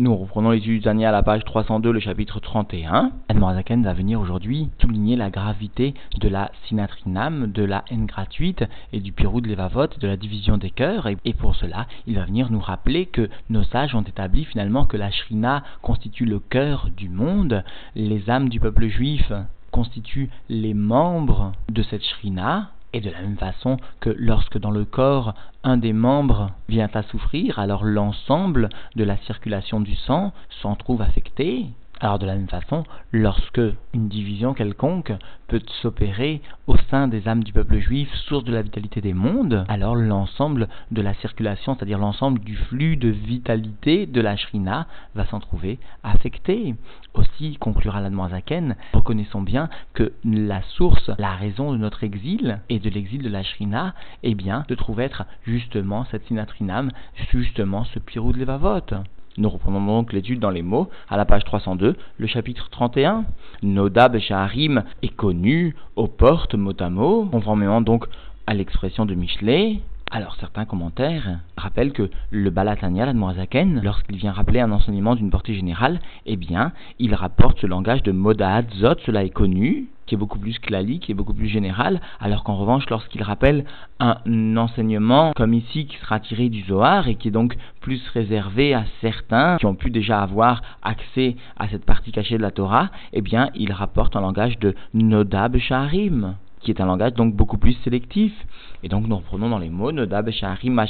Nous reprenons l'étude du à la page 302, le chapitre 31. Admorazaken va venir aujourd'hui souligner la gravité de la sinatrinam, de la haine gratuite et du pirou de l'évavot, de la division des cœurs. Et pour cela, il va venir nous rappeler que nos sages ont établi finalement que la shrina constitue le cœur du monde, les âmes du peuple juif constituent les membres de cette shrina, et de la même façon que lorsque dans le corps un des membres vient à souffrir, alors l'ensemble de la circulation du sang s'en trouve affecté. Alors de la même façon, lorsque une division quelconque peut s'opérer au sein des âmes du peuple juif, source de la vitalité des mondes, alors l'ensemble de la circulation, c'est-à-dire l'ensemble du flux de vitalité de la shrina, va s'en trouver affecté. Aussi, conclura la Zaken, reconnaissons bien que la source, la raison de notre exil et de l'exil de la shrina, eh bien, se trouve être justement cette sinatrinam, justement ce pirou de l'Evavot. Nous reprenons donc l'étude dans les mots à la page 302, le chapitre 31. Noda Beshaharim est connu aux portes mot à mot, conformément donc à l'expression de Michelet. Alors certains commentaires rappellent que le Balatania, l'Admorazaken, lorsqu'il vient rappeler un enseignement d'une portée générale, eh bien, il rapporte ce langage de Moda Zot, cela est connu, qui est beaucoup plus clali, qui est beaucoup plus général, alors qu'en revanche, lorsqu'il rappelle un enseignement comme ici qui sera tiré du Zohar et qui est donc plus réservé à certains qui ont pu déjà avoir accès à cette partie cachée de la Torah, eh bien, il rapporte un langage de Nodab Shaharim qui est un langage donc beaucoup plus sélectif. Et donc nous reprenons dans les mots Nodab Shaharim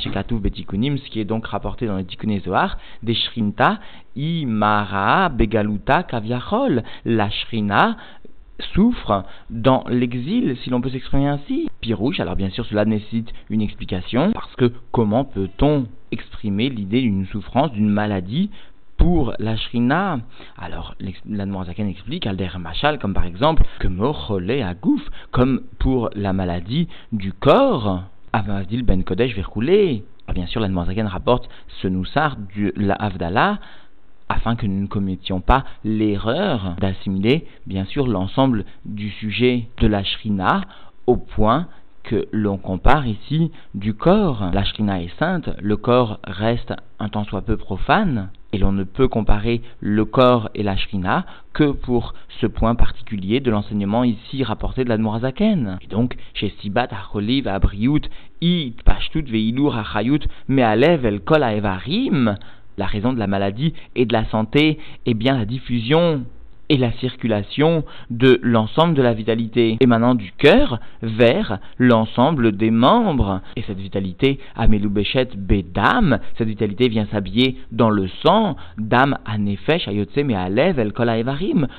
Betikunim, ce qui est donc rapporté dans le Tikkun Zohar, des Shrinta, Imara, Begaluta, Kaviachol. La Shrina souffre dans l'exil, si l'on peut s'exprimer ainsi. Pirouche, alors bien sûr cela nécessite une explication, parce que comment peut-on exprimer l'idée d'une souffrance, d'une maladie pour la shrina, alors l'Admorazaken explique Alder Machal, comme par exemple que Mochole Agouf, comme pour la maladie du corps, Avadil Ben Kodesh Verkoulé. Bien sûr, l'Admorazaken rapporte ce noussar de la afin que nous ne commettions pas l'erreur d'assimiler, bien sûr, l'ensemble du sujet de la shrina au point que l'on compare ici du corps. La shrina est sainte, le corps reste un tant soit peu profane, et l'on ne peut comparer le corps et la shrina que pour ce point particulier de l'enseignement ici rapporté de l'Admorazaken. Et donc, chez Sibat Acholiv Abriut, It Pashtut Veilur Achayut Mealev El Kol Evarim, la raison de la maladie et de la santé est bien la diffusion et la circulation de l'ensemble de la vitalité émanant du cœur vers l'ensemble des membres. Et cette vitalité, Ameloubechet Bedam, cette vitalité vient s'habiller dans le sang, Dam Anefesh Ayotse Mealev El Kol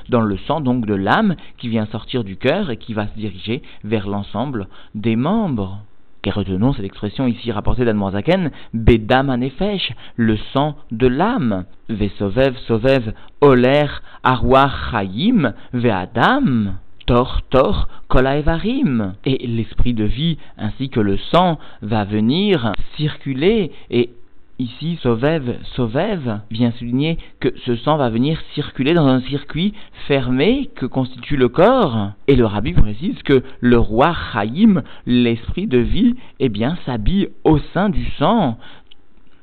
dans le sang donc de l'âme qui vient sortir du cœur et qui va se diriger vers l'ensemble des membres. Et retenons cette expression ici rapportée d'Admorazaken, Bedam anefesh, le sang de l'âme. Vesovev, sovev, oler, arwach chayim, ve'adam. Tor, tor, kolaevarim. Et l'esprit de vie ainsi que le sang va venir circuler et Ici, Sovev, Sovev vient souligner que ce sang va venir circuler dans un circuit fermé que constitue le corps. Et le rabbi précise que le roi Chaim, l'esprit de vie, eh bien, s'habille au sein du sang.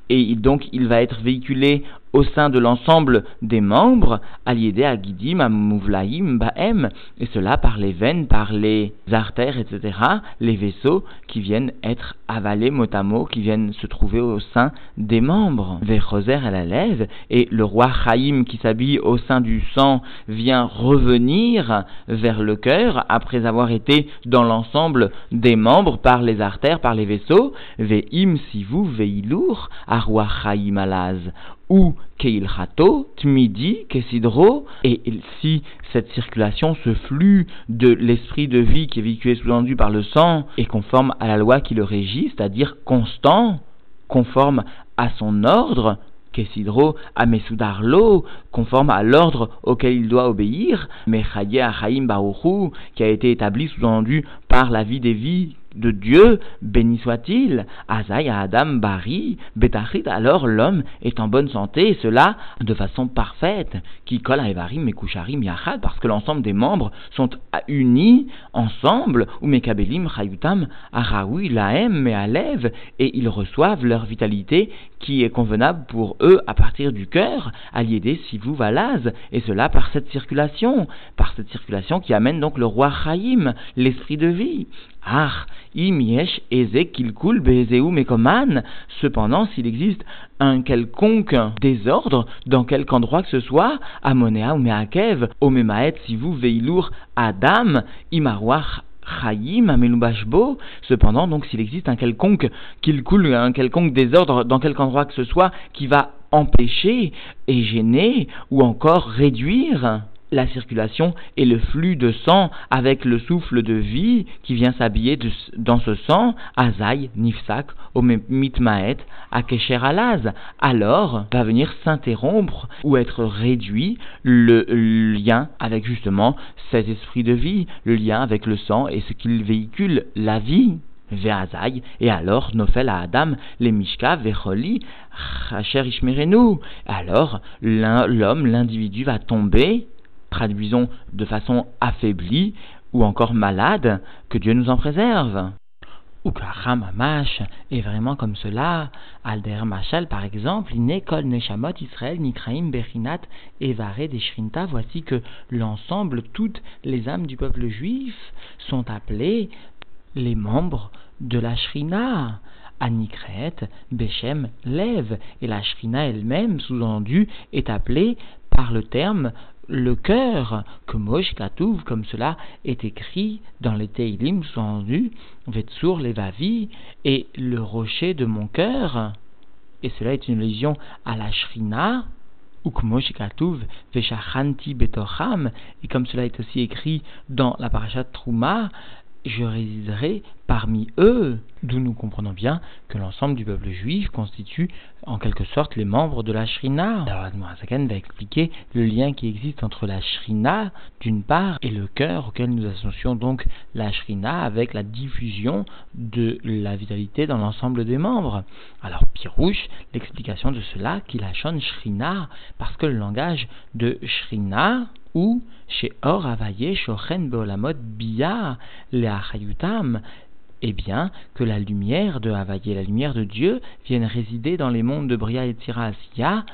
Et donc, il va être véhiculé au sein de l'ensemble des membres, Aliédé à Gidim, à Bahem, et cela par les veines, par les artères, etc., les vaisseaux qui viennent être avalés mot à mot, qui viennent se trouver au sein des membres. Vers Roser à la lève, et le roi Chaïm qui s'habille au sein du sang vient revenir vers le cœur après avoir été dans l'ensemble des membres par les artères, par les vaisseaux. Ve'im sivu ve'ilour, à roi Chaïm alaz ou Keilchato, Tmidi, Kesidro, et si cette circulation, ce flux de l'esprit de vie qui est véhiculé sous-entendu par le sang est conforme à la loi qui le régit, c'est-à-dire constant, conforme à son ordre, Kesidro, Amesudarlo, conforme à l'ordre auquel il doit obéir, mais Achaim Baruchu, qui a été établi sous-entendu par la vie des vies de Dieu, béni soit-il, Azaï Adam Bari, Betachit, alors l'homme est en bonne santé, et cela de façon parfaite, qui colle à Evarim, Mekoucharim, Yachad, parce que l'ensemble des membres sont unis ensemble, ou Mekabelim, Chayutam, Araoui, Laem, Mealev, et ils reçoivent leur vitalité qui est convenable pour eux à partir du cœur, à si vous valaz, et cela par cette circulation, par cette circulation qui amène donc le roi Chaim, l'esprit de vie. Ah. Cependant, s'il existe un quelconque désordre dans quelque endroit que ce soit, amonea ou meakev, omemaet si vous veilour adam, Amelubashbo. Cependant, donc, s'il existe un quelconque, qu'il coule un quelconque désordre dans quelque endroit que ce soit, qui va empêcher et gêner ou encore réduire la circulation et le flux de sang avec le souffle de vie qui vient s'habiller dans ce sang, Azaï, Nifsak, Mitmaet, Akesher Alaz, alors va venir s'interrompre ou être réduit le lien avec justement cet esprit de vie, le lien avec le sang et ce qu'il véhicule, la vie. Et alors Nofel à Adam, les Mishka, Vecholi, Hacher Ishmerenu. Alors l'homme, l'individu va tomber traduisons de façon affaiblie ou encore malade, que Dieu nous en préserve. Ou Mamash est vraiment comme cela. Alder Machal, par exemple, Neshamot Israël Nikraim Berinat Evare Deshrinta. Voici que l'ensemble, toutes les âmes du peuple juif sont appelées les membres de la Shrina. Anikret, Bechem, Lev, et la Shrina elle-même, sous-entendu, est appelée par le terme le cœur, que Mosh Katouv, comme cela est écrit dans les Teilim, sous-entendu, Vetsur Levavi, et le rocher de mon cœur. Et cela est une allusion à la Shrina, ou Katuv, Veshachanti Betocham, et comme cela est aussi écrit dans la parashat Trouma, je résiderai parmi eux, d'où nous comprenons bien que l'ensemble du peuple juif constitue en quelque sorte les membres de la Shrina. Alors Admorazakan va expliquer le lien qui existe entre la Shrina d'une part et le cœur auquel nous associons donc la Shrina avec la diffusion de la vitalité dans l'ensemble des membres. Alors Pirouche, l'explication de cela qu'il a Shrina parce que le langage de Shrina ou chez Or Avaye Shochen Beolamot Bia Leachayutam, eh bien, que la lumière de Havaye, la lumière de Dieu, vienne résider dans les mondes de Bria et Tirasiya,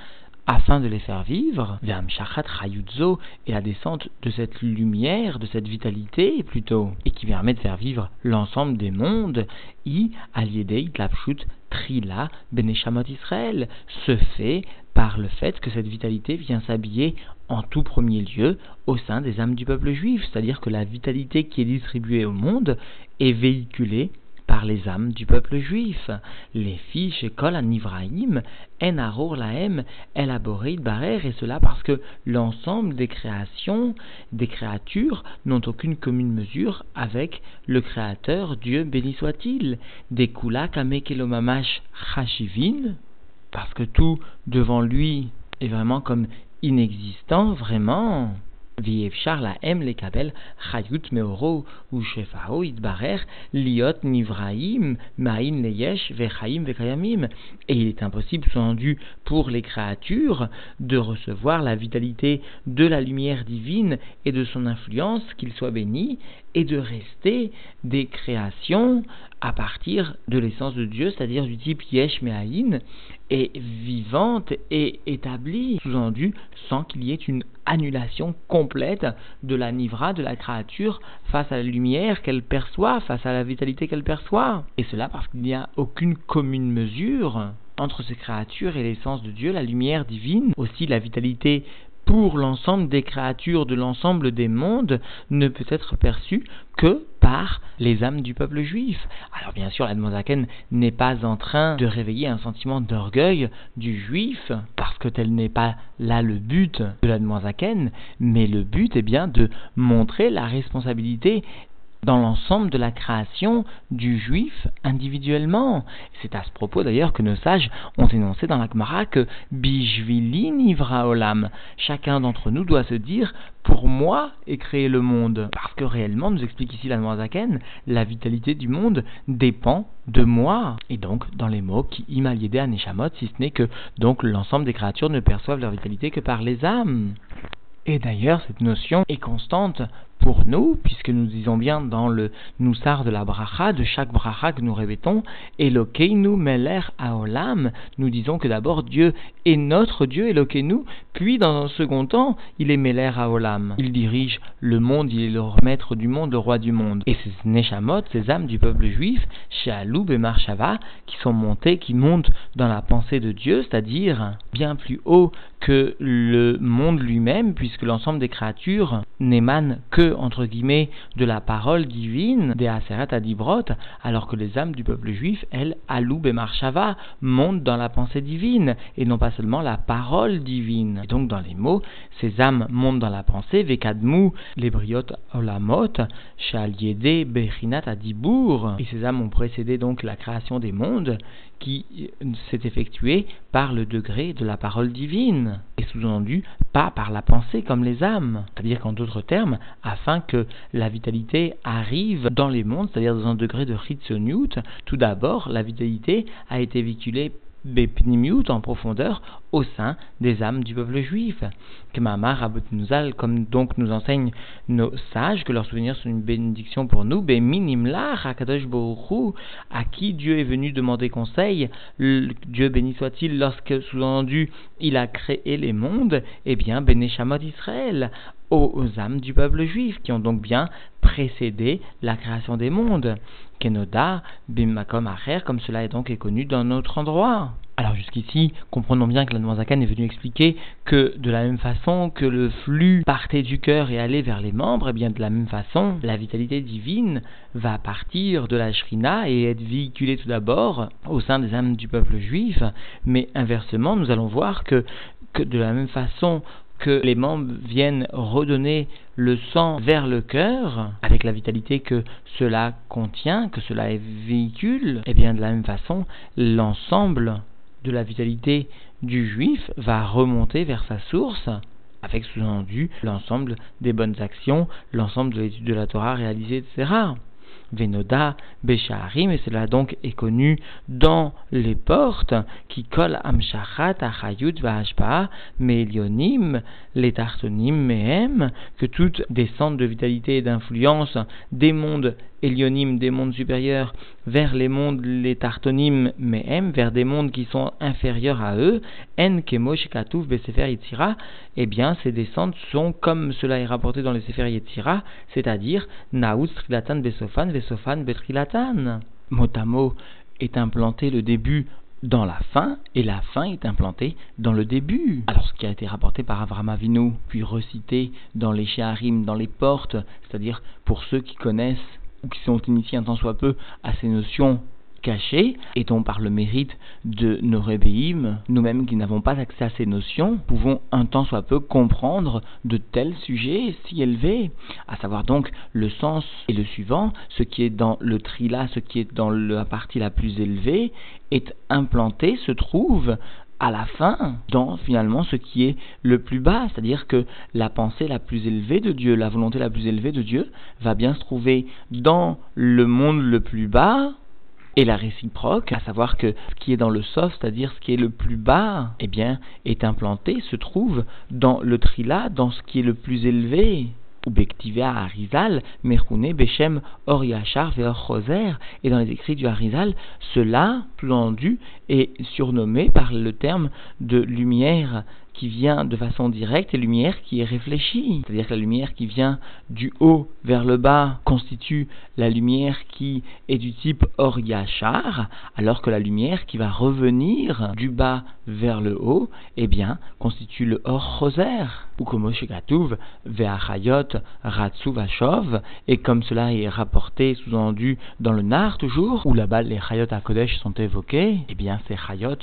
afin de les faire vivre, et la descente de cette lumière, de cette vitalité plutôt, et qui permet de faire vivre l'ensemble des mondes, i aliedei tlapshut trila beneshamot Israël, se fait par le fait que cette vitalité vient s'habiller en tout premier lieu au sein des âmes du peuple juif, c'est-à-dire que la vitalité qui est distribuée au monde est véhiculée par les âmes du peuple juif. Les filles chez Kol Anivraïm, En Aror Laem, Elaboré Barer, et cela parce que l'ensemble des créations, des créatures, n'ont aucune commune mesure avec le Créateur, Dieu béni soit-il. Des Kula Kamekelomamash Chashivin, parce que tout devant lui est vraiment comme inexistant, vraiment. Vievchar la M les kabel chayut meoro ou shefao itbarer liot nivraim maim leyesh vechaim vekayamim. Et il est impossible, sous-entendu, pour les créatures de recevoir la vitalité de la lumière divine et de son influence, qu'ils soient béni, et de rester des créations à partir de l'essence de Dieu, c'est-à-dire du type yesh meaïn, et vivante et établie, sous-entendu, sans qu'il y ait une annulation complète de la nivra, de la créature, face à la lumière qu'elle perçoit, face à la vitalité qu'elle perçoit. Et cela parce qu'il n'y a aucune commune mesure entre ces créatures et l'essence de Dieu, la lumière divine, aussi la vitalité pour l'ensemble des créatures de l'ensemble des mondes ne peut être perçue que par les âmes du peuple juif. Alors bien sûr, la Zaken n'est pas en train de réveiller un sentiment d'orgueil du juif, parce que tel n'est pas là le but de la Zaken, mais le but est bien de montrer la responsabilité dans l'ensemble de la création du juif individuellement. C'est à ce propos d'ailleurs que nos sages ont énoncé dans la Gemara que Bishvili Nivra Olam. Chacun d'entre nous doit se dire pour moi est créé le monde. Parce que réellement, nous explique ici la Noazaken, la vitalité du monde dépend de moi. Et donc, dans les mots qui imaliédé à Neshamot, si ce n'est que donc l'ensemble des créatures ne perçoivent leur vitalité que par les âmes. Et d'ailleurs, cette notion est constante pour nous, puisque nous disons bien dans le Noussar de la bracha, de chaque bracha que nous répétons, Elokeinu Meler Aolam, nous disons que d'abord Dieu est notre Dieu, Elokeinu, puis dans un second temps, il est Meler Aolam. Il dirige le monde, il est le maître du monde, le roi du monde. Et ces Neshamot, ces âmes du peuple juif, Shealoub et Marshava, qui sont montées, qui montent dans la pensée de Dieu, c'est-à-dire bien plus haut que le monde lui-même, puisque l'ensemble des créatures n'émanent que entre guillemets, de la parole divine des Aseret Adibrot, alors que les âmes du peuple juif, elles, Aloub et Marshava, montent dans la pensée divine, et non pas seulement la parole divine. Et donc, dans les mots, ces âmes montent dans la pensée, Vekadmu, les Olamot, Shaliede, Bechinat Adibour, et ces âmes ont précédé donc la création des mondes, qui s'est effectuée par le degré de la parole divine, et sous-entendu pas par la pensée comme les âmes. C'est-à-dire qu'en d'autres termes, afin que la vitalité arrive dans les mondes, c'est-à-dire dans un degré de Hitzoniut, tout d'abord, la vitalité a été véhiculée En profondeur au sein des âmes du peuple juif. comme donc nous enseignent nos sages, que leurs souvenirs sont une bénédiction pour nous, Akadosh à qui Dieu est venu demander conseil, Dieu béni soit-il, lorsque sous-entendu il a créé les mondes, eh bien, Beneshamot Israël, aux âmes du peuple juif, qui ont donc bien précédé la création des mondes. Kenoda, Bimmakom Acher, comme cela est donc connu dans notre endroit. Alors jusqu'ici, comprenons bien que la Zakan est venu expliquer que de la même façon que le flux partait du cœur et allait vers les membres, et eh bien de la même façon, la vitalité divine va partir de la Shrina et être véhiculée tout d'abord au sein des âmes du peuple juif, mais inversement, nous allons voir que de la même façon que les membres viennent redonner le sang vers le cœur, avec la vitalité que cela contient, que cela véhicule, et eh bien de la même façon, l'ensemble de la vitalité du juif va remonter vers sa source, avec sous-entendu l'ensemble des bonnes actions, l'ensemble de l'étude de la Torah réalisée, etc. Venoda, Besharim, et cela donc est connu dans les portes qui collent Amshachat, Achayut, Vahashpa, Melionim, les Tartonim, Mehem, que toutes des centres de vitalité et d'influence des mondes Elionim, des mondes supérieurs, vers les mondes, les Tartonim, Mehem, vers des mondes qui sont inférieurs à eux, En Kemo, Shekatouf, Besefer, Yitzira, eh bien, ces descentes sont comme cela est rapporté dans les Sefer Yitzira, c'est-à-dire Naouz, Trilatan, Besofan, Besofan, Betrilatan. Motamo est implanté le début dans la fin, et la fin est implantée dans le début. Alors ce qui a été rapporté par Avram Avinu, puis recité dans les Sheharim, dans les portes, c'est-à-dire pour ceux qui connaissent ou qui sont initiés un tant soit peu à ces notions cachées, et dont par le mérite de nos rébéim, nous-mêmes qui n'avons pas accès à ces notions, pouvons un tant soit peu comprendre de tels sujets si élevés, à savoir donc le sens et le suivant, ce qui est dans le trila, ce qui est dans la partie la plus élevée, est implanté, se trouve à la fin dans finalement ce qui est le plus bas, c'est-à-dire que la pensée la plus élevée de Dieu, la volonté la plus élevée de Dieu va bien se trouver dans le monde le plus bas et la réciproque, à savoir que ce qui est dans le soft, c'est-à-dire ce qui est le plus bas, eh bien, est implanté, se trouve dans le trila, dans ce qui est le plus élevé Harizal, Mechune, Bechem, Or Yachar, et dans les écrits du Harizal, cela, entendu, est surnommé par le terme de lumière qui vient de façon directe et lumière qui est réfléchie. C'est-à-dire que la lumière qui vient du haut vers le bas constitue la lumière qui est du type Or Yachar, alors que la lumière qui va revenir du bas vers le haut, eh bien, constitue le Or Choser. ou comme Gatuv, Ve'achayot, Ratsu Vachov, et comme cela est rapporté, sous-entendu, dans le Nar toujours, où là-bas les Chayot à Kodesh sont évoqués, eh bien ces Chayot,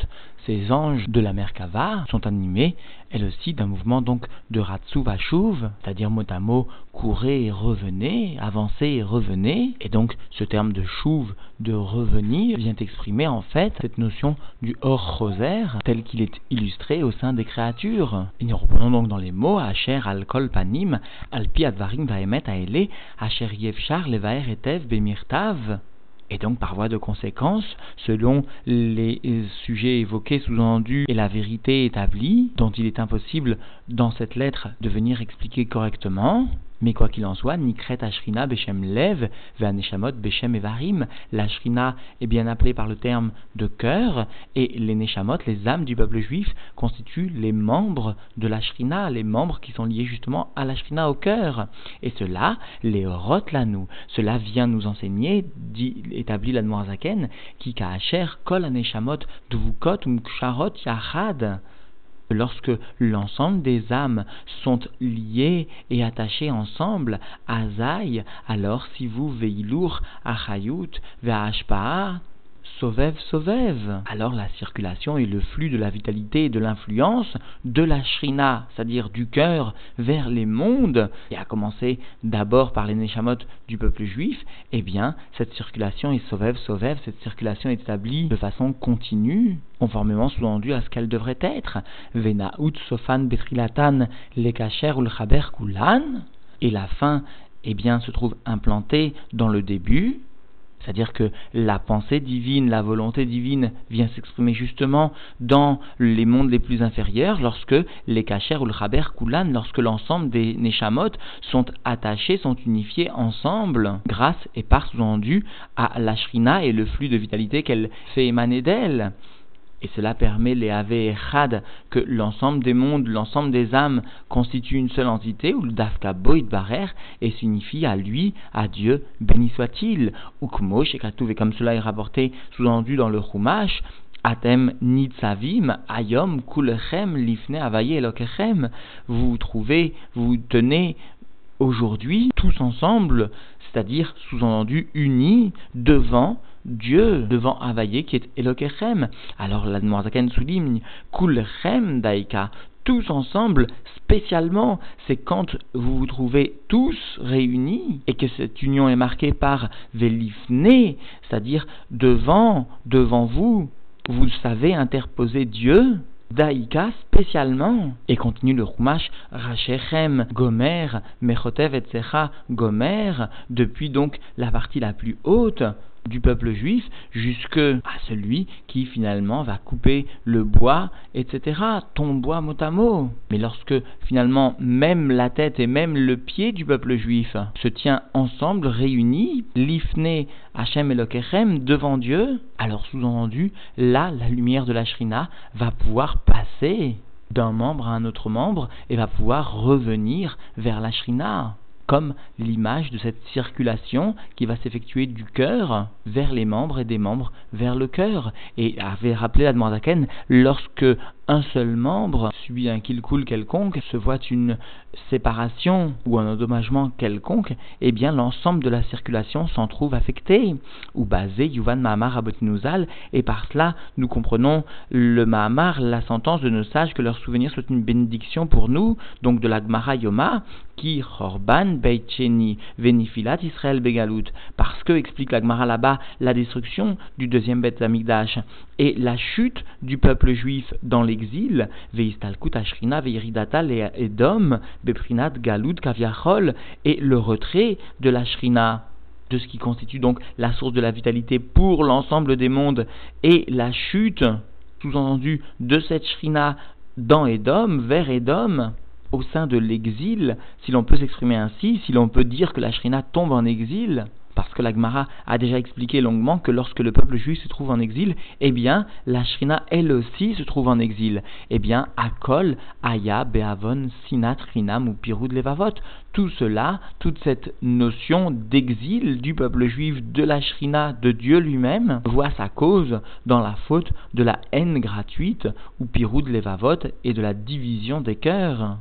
ces anges de la mer Kava, sont animés, elles aussi, d'un mouvement donc de Ratsu Vashuv, c'est-à-dire mot à mot, courez et revenez, avancez et revenez, et donc ce terme de chouv, de revenir, vient exprimer en fait cette notion du hors rosaire tel qu'il est illustré au sein des créatures. Et nous reprenons donc dans les mots Asher al kol panim, al pi advarim vaemet aele, Asher yevchar levaer etev bemirtav. Et donc, par voie de conséquence, selon les sujets évoqués sous-entendus et la vérité établie, dont il est impossible dans cette lettre de venir expliquer correctement, mais quoi qu'il en soit, Nikret Ashrina Beshem Lev, Ve'aneshamot Beshem Evarim, la Shrina est bien appelée par le terme de cœur, et les Neshamot, les âmes du peuple juif, constituent les membres de la Shrina, les membres qui sont liés justement à la Shrina au cœur. Et cela, les Rotlanou, cela vient nous enseigner, dit, établit la Zaken, qui Kaacher Kol Aneshamot Dvukot Umksharot Yachad lorsque l'ensemble des âmes sont liées et attachées ensemble à Zai, alors si vous veilour achayut ve'ashpa'a, Sauvev, Sauvev. Alors la circulation et le flux de la vitalité et de l'influence de la Shrina, c'est-à-dire du cœur vers les mondes, et à commencer d'abord par les Neshamot du peuple juif, eh bien, cette circulation est Sauvev, Sauvev, cette circulation est établie de façon continue, conformément sous-entendu à ce qu'elle devrait être. Vena ut sofan betrilatan lekacher ul kulan. Et la fin, eh bien, se trouve implantée dans le début, c'est-à-dire que la pensée divine, la volonté divine vient s'exprimer justement dans les mondes les plus inférieurs lorsque les kacher ou le chaber kulan, lorsque l'ensemble des neshamot sont attachés, sont unifiés ensemble grâce et par sous-entendu à la shrina et le flux de vitalité qu'elle fait émaner d'elle. Et cela permet les Ave Echad, que l'ensemble des mondes, l'ensemble des âmes constitue une seule entité, ou le Dafka Boit Barer, et signifie à lui, à Dieu, béni soit-il. Ukmo, et comme cela est rapporté, sous-entendu dans le Chumash, Atem nitzavim ayom kulechem lifne avaye elokechem. Vous trouvez, vous tenez aujourd'hui tous ensemble, c'est-à-dire sous-entendu unis devant Dieu devant Avaye qui est Elokechem. Alors la Noirzaken souligne Kulchem Daika, tous ensemble, spécialement, c'est quand vous vous trouvez tous réunis et que cette union est marquée par Velifne, c'est-à-dire devant, devant vous, vous savez interposer Dieu, Daïka spécialement. Et continue le Chumash, Rachechem, Gomer, Mechotev, etc. Gomer, depuis donc la partie la plus haute du peuple juif jusque à celui qui finalement va couper le bois, etc. Ton bois mot à mot. Mais lorsque finalement même la tête et même le pied du peuple juif se tient ensemble, réunis, l'ifne Hachem Elokechem devant Dieu, alors sous-entendu, là, la lumière de la Shrina va pouvoir passer d'un membre à un autre membre et va pouvoir revenir vers la Shrina comme l'image de cette circulation qui va s'effectuer du cœur vers les membres et des membres vers le cœur. Et avait rappelé la Zaken, lorsque un seul membre subit un coule quelconque, se voit une séparation ou un endommagement quelconque, eh bien l'ensemble de la circulation s'en trouve affecté, ou basé Yuvan Mahamar Abotinouzal, et par cela nous comprenons le Mahamar, la sentence de nos sages que leur souvenir soit une bénédiction pour nous, donc de la Gmara Yoma, qui Chorban Beicheni Venifilat Israël Begalut, parce que, explique la Gmara là-bas, la destruction du deuxième Beth Amigdash et la chute du peuple juif dans les exil, Veistalkut Ashrina Veiridatal et Edom, Beprinat Galoud Kaviachol, et le retrait de la Shrina de ce qui constitue donc la source de la vitalité pour l'ensemble des mondes, et la chute, sous-entendu, de cette Shrina dans Edom, vers Edom, au sein de l'exil, si l'on peut s'exprimer ainsi, si l'on peut dire que la Shrina tombe en exil, parce que l'Agmara a déjà expliqué longuement que lorsque le peuple juif se trouve en exil, eh bien, la Shrina, elle aussi, se trouve en exil. Eh bien, Akol, Aya, Beavon, Sinat, Rinam ou Piroud Levavot, tout cela, toute cette notion d'exil du peuple juif, de la Shrina, de Dieu lui-même, voit sa cause dans la faute de la haine gratuite, ou Piroud Levavot, et de la division des cœurs.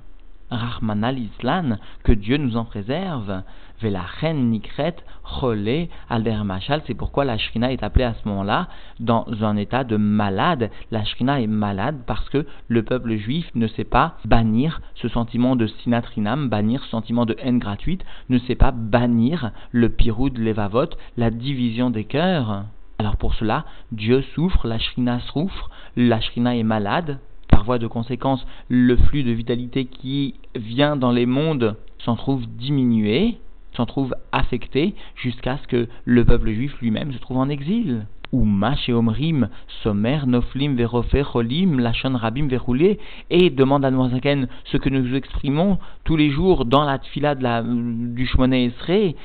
Rahmanal Islan, que Dieu nous en préserve. Velachen Nikret Cholé Alder Machal, c'est pourquoi la Shrina est appelée à ce moment-là dans un état de malade. La Shrina est malade parce que le peuple juif ne sait pas bannir ce sentiment de sinatrinam, bannir ce sentiment de haine gratuite, ne sait pas bannir le pirou de levavot, la division des cœurs. Alors pour cela, Dieu souffre, la Shrina souffre, la Shrina est malade, par voie de conséquence, le flux de vitalité qui vient dans les mondes s'en trouve diminué, s'en trouve affecté, jusqu'à ce que le peuple juif lui-même se trouve en exil. Ou et Omrim, Somer, Noflim, Verofer, Cholim, Lachon, Rabim, Verroulé, et demande à Noazaken ce que nous exprimons tous les jours dans la tfila de la, du Shmoné Esrei,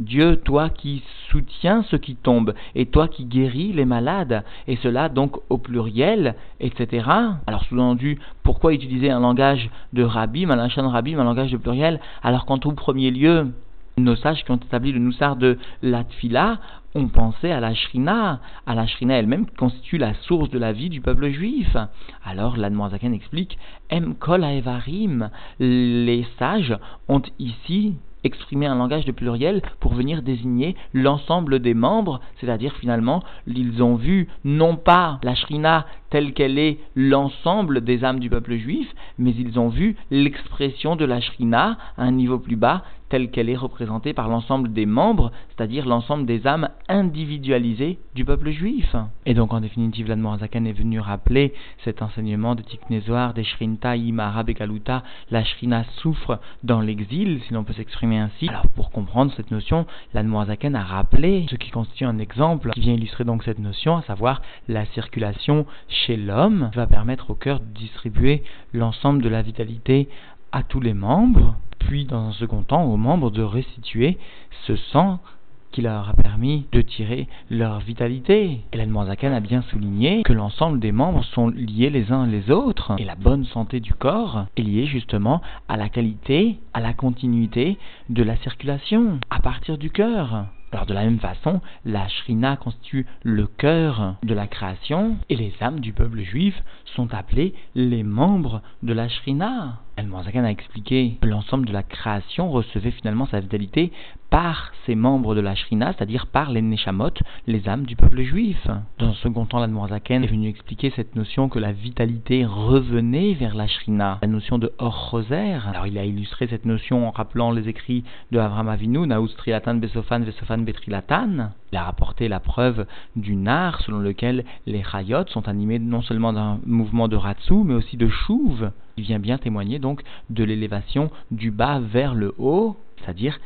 Dieu, toi qui soutiens ceux qui tombent, et toi qui guéris les malades, et cela donc au pluriel, etc. Alors sous-entendu, pourquoi utiliser un langage de rabbim, un de rabbim, un langage de pluriel, alors qu'en tout premier lieu, nos sages qui ont établi le noussar de la tfila ont pensé à la shrina, à la shrina elle-même qui constitue la source de la vie du peuple juif. Alors l'Admoisaken explique, Em kol aevarim, les sages ont ici exprimer un langage de pluriel pour venir désigner l'ensemble des membres, c'est-à-dire finalement, ils ont vu non pas la shrina telle qu'elle est l'ensemble des âmes du peuple juif, mais ils ont vu l'expression de la shrina à un niveau plus bas, telle qu'elle est représentée par l'ensemble des membres, c'est-à-dire l'ensemble des âmes individualisées du peuple juif. Et donc en définitive, l'Admorazakan est venu rappeler cet enseignement de Tiknezoar, des Shrinta, Ima, et Kaluta, la Shrina souffre dans l'exil, si l'on peut s'exprimer ainsi. Alors pour comprendre cette notion, l'Admorazakan a rappelé ce qui constitue un exemple qui vient illustrer donc cette notion, à savoir la circulation chez l'homme, va permettre au cœur de distribuer l'ensemble de la vitalité à tous les membres, puis dans un second temps aux membres de restituer ce sang qui leur a permis de tirer leur vitalité. Hélène Morzakan a bien souligné que l'ensemble des membres sont liés les uns les autres, et la bonne santé du corps est liée justement à la qualité, à la continuité de la circulation, à partir du cœur. Alors de la même façon, la Shrina constitue le cœur de la création et les âmes du peuple juif sont appelés les membres de la Shrina. El Morzakan a expliqué que l'ensemble de la création recevait finalement sa vitalité par ces membres de la Shrina, c'est-à-dire par les Neshamot, les âmes du peuple juif. Dans un second temps, l'Admorazaken est venu expliquer cette notion que la vitalité revenait vers la Shrina, la notion de Or Alors il a illustré cette notion en rappelant les écrits de Avram Avinu, Naus Trilatan Besofan Vesofan Betrilatan. Il a rapporté la preuve du nar selon lequel les Chayot sont animés non seulement d'un mouvement de Ratsu, mais aussi de Chouv. Il vient bien témoigner donc de l'élévation du bas vers le haut, c'est-à-dire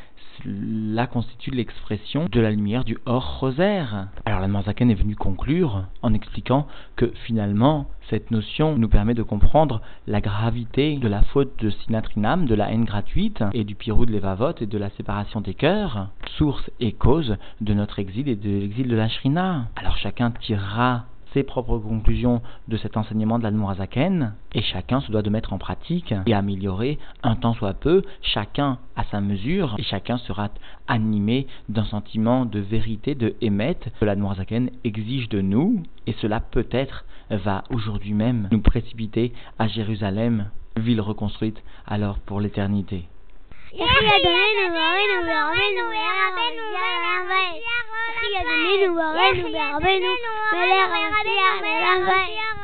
là constitue l'expression de la lumière du hors rosaire. Alors la Manzaken est venu conclure en expliquant que finalement cette notion nous permet de comprendre la gravité de la faute de Sinatrinam, de la haine gratuite et du pirou de Levavot et de la séparation des cœurs, source et cause de notre exil et de l'exil de la Shrina. Alors chacun tirera ses propres conclusions de cet enseignement de l'Admorazaken, et chacun se doit de mettre en pratique et améliorer un temps soit peu, chacun à sa mesure, et chacun sera animé d'un sentiment de vérité, de émet que l'Admorazaken exige de nous, et cela peut-être va aujourd'hui même nous précipiter à Jérusalem, ville reconstruite alors pour l'éternité. García de Minuba, Abeno, Belén García, Belén